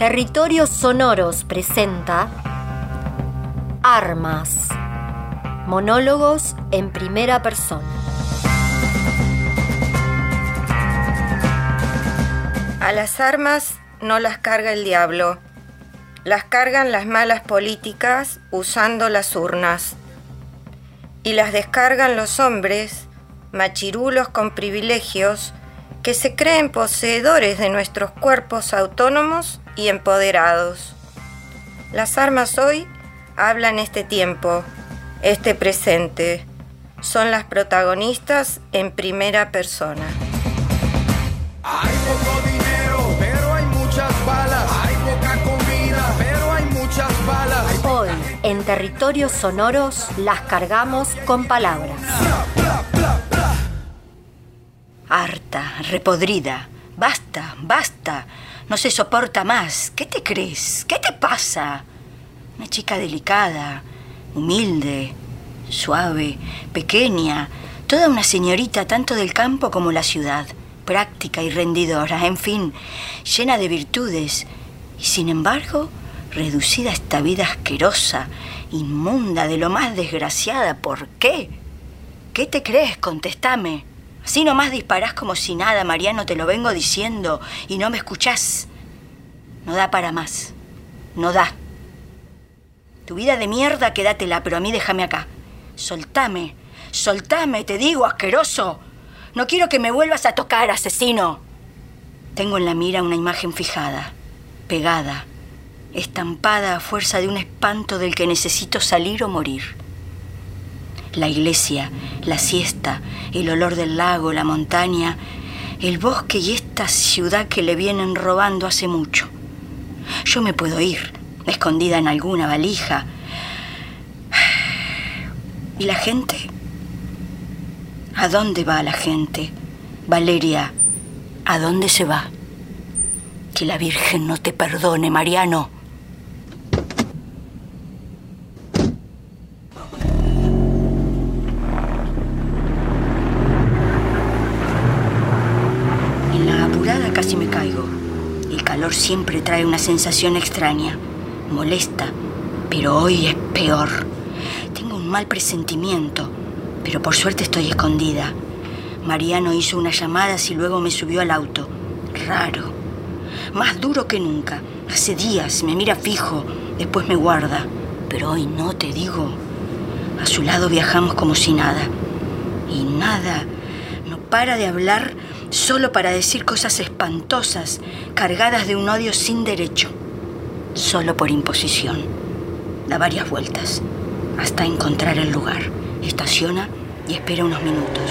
Territorios Sonoros presenta Armas. Monólogos en primera persona. A las armas no las carga el diablo, las cargan las malas políticas usando las urnas. Y las descargan los hombres, machirulos con privilegios, que se creen poseedores de nuestros cuerpos autónomos y empoderados. Las armas hoy hablan este tiempo, este presente. Son las protagonistas en primera persona. Hay poco dinero, pero hay muchas balas. Hay poca comida, pero hay muchas balas. Hoy, en territorios sonoros, las cargamos con palabras. Harta, repodrida. Basta, basta. No se soporta más. ¿Qué te crees? ¿Qué te pasa? Una chica delicada, humilde, suave, pequeña, toda una señorita tanto del campo como la ciudad, práctica y rendidora, en fin, llena de virtudes, y sin embargo, reducida a esta vida asquerosa, inmunda, de lo más desgraciada. ¿Por qué? ¿Qué te crees? Contestame. Así nomás disparás como si nada, Mariano, te lo vengo diciendo, y no me escuchás. No da para más. No da. Tu vida de mierda, quédatela, pero a mí déjame acá. Soltame, soltame, te digo, asqueroso. No quiero que me vuelvas a tocar, asesino. Tengo en la mira una imagen fijada, pegada, estampada a fuerza de un espanto del que necesito salir o morir. La iglesia, la siesta, el olor del lago, la montaña, el bosque y esta ciudad que le vienen robando hace mucho. Yo me puedo ir, escondida en alguna valija. ¿Y la gente? ¿A dónde va la gente? Valeria, ¿a dónde se va? Que la Virgen no te perdone, Mariano. En la apurada casi me caigo. El siempre trae una sensación extraña, molesta, pero hoy es peor. Tengo un mal presentimiento, pero por suerte estoy escondida. Mariano hizo unas llamadas y luego me subió al auto. Raro. Más duro que nunca. Hace días me mira fijo, después me guarda. Pero hoy no, te digo. A su lado viajamos como si nada. Y nada. No para de hablar solo para decir cosas espantosas, cargadas de un odio sin derecho. Solo por imposición. Da varias vueltas hasta encontrar el lugar. Estaciona y espera unos minutos.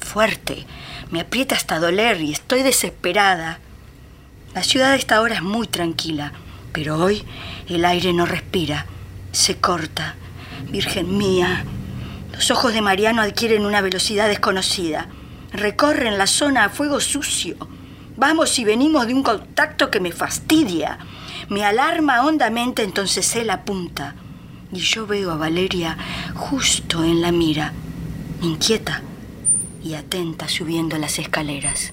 Fuerte. Me aprieta hasta doler y estoy desesperada. La ciudad a esta hora es muy tranquila, pero hoy el aire no respira. Se corta. Virgen mía. Los ojos de Mariano adquieren una velocidad desconocida. Recorren la zona a fuego sucio. Vamos y venimos de un contacto que me fastidia. Me alarma hondamente, entonces él apunta. Y yo veo a Valeria justo en la mira, inquieta y atenta subiendo las escaleras.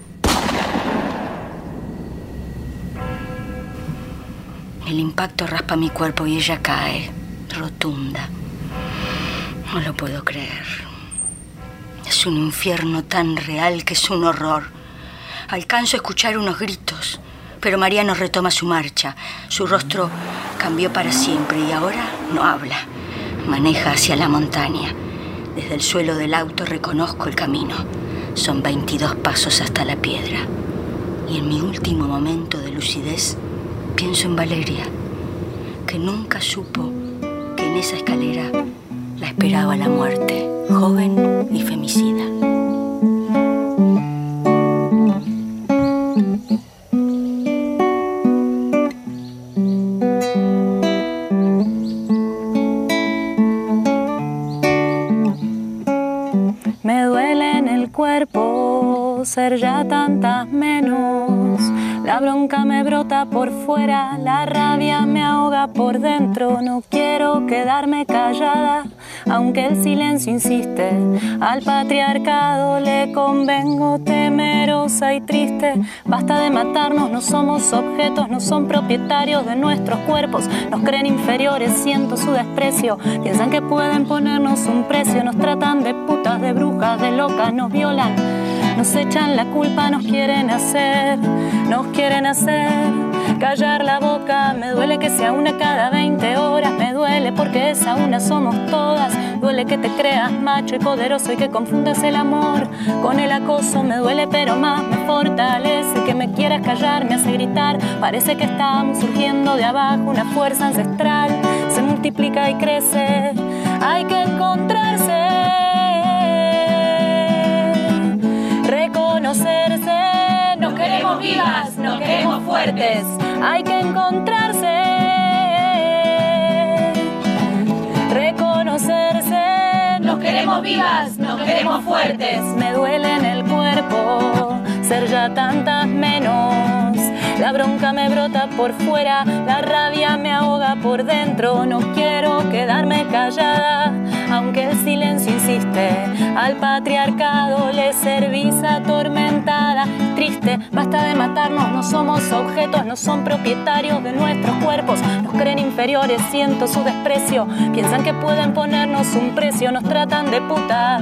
El impacto raspa mi cuerpo y ella cae, rotunda. No lo puedo creer. Es un infierno tan real que es un horror. Alcanzo a escuchar unos gritos, pero Mariano retoma su marcha. Su rostro cambió para siempre y ahora no habla. Maneja hacia la montaña. Desde el suelo del auto reconozco el camino. Son 22 pasos hasta la piedra. Y en mi último momento de lucidez pienso en Valeria, que nunca supo que en esa escalera la esperaba la muerte, joven y femicida. Ser ya tantas menos La bronca me brota por fuera, la rabia me ahoga por dentro. No quiero quedarme callada, aunque el silencio insiste. Al patriarcado le convengo temerosa y triste. Basta de matarnos, no somos objetos, no son propietarios de nuestros cuerpos. Nos creen inferiores, siento su desprecio. Piensan que pueden ponernos un precio, nos tratan de putas, de brujas, de locas, nos violan nos echan la culpa, nos quieren hacer, nos quieren hacer callar la boca. Me duele que sea una cada 20 horas, me duele porque esa una somos todas. Duele que te creas macho y poderoso y que confundas el amor con el acoso. Me duele, pero más me fortalece que me quieras callar, me hace gritar. Parece que estamos surgiendo de abajo, una fuerza ancestral se multiplica y crece. Hay que encontrarse queremos vivas, nos queremos fuertes, hay que encontrarse, reconocerse, nos queremos vivas, nos queremos fuertes, me duele en el cuerpo ser ya tantas menos. La bronca me brota por fuera, la rabia me ahoga por dentro. No quiero quedarme callada, aunque el silencio insiste. Al patriarcado le servís atormentada, Basta de matarnos, no somos objetos, no son propietarios de nuestros cuerpos. Nos creen inferiores, siento su desprecio. Piensan que pueden ponernos un precio, nos tratan de putas,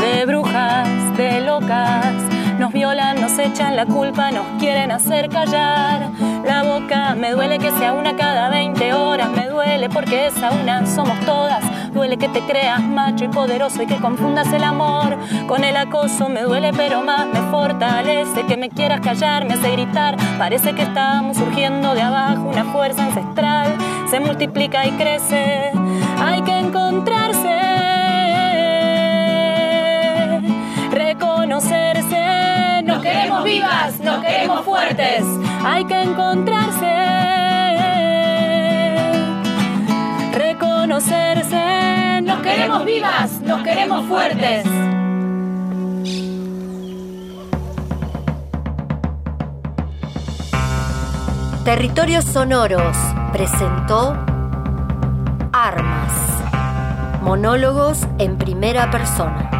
de brujas, de locas nos violan, nos echan la culpa, nos quieren hacer callar la boca. Me duele que sea una cada 20 horas, me duele porque esa una somos todas. Duele que te creas macho y poderoso y que confundas el amor con el acoso. Me duele pero más me fortalece que me quieras callar, me hace gritar. Parece que estamos surgiendo de abajo una fuerza ancestral. Se multiplica y crece. Hay que encontrarse, reconocerse queremos vivas, nos queremos fuertes. Hay que encontrarse, reconocerse. Nos queremos vivas, nos queremos fuertes. Territorios Sonoros presentó Armas. Monólogos en primera persona.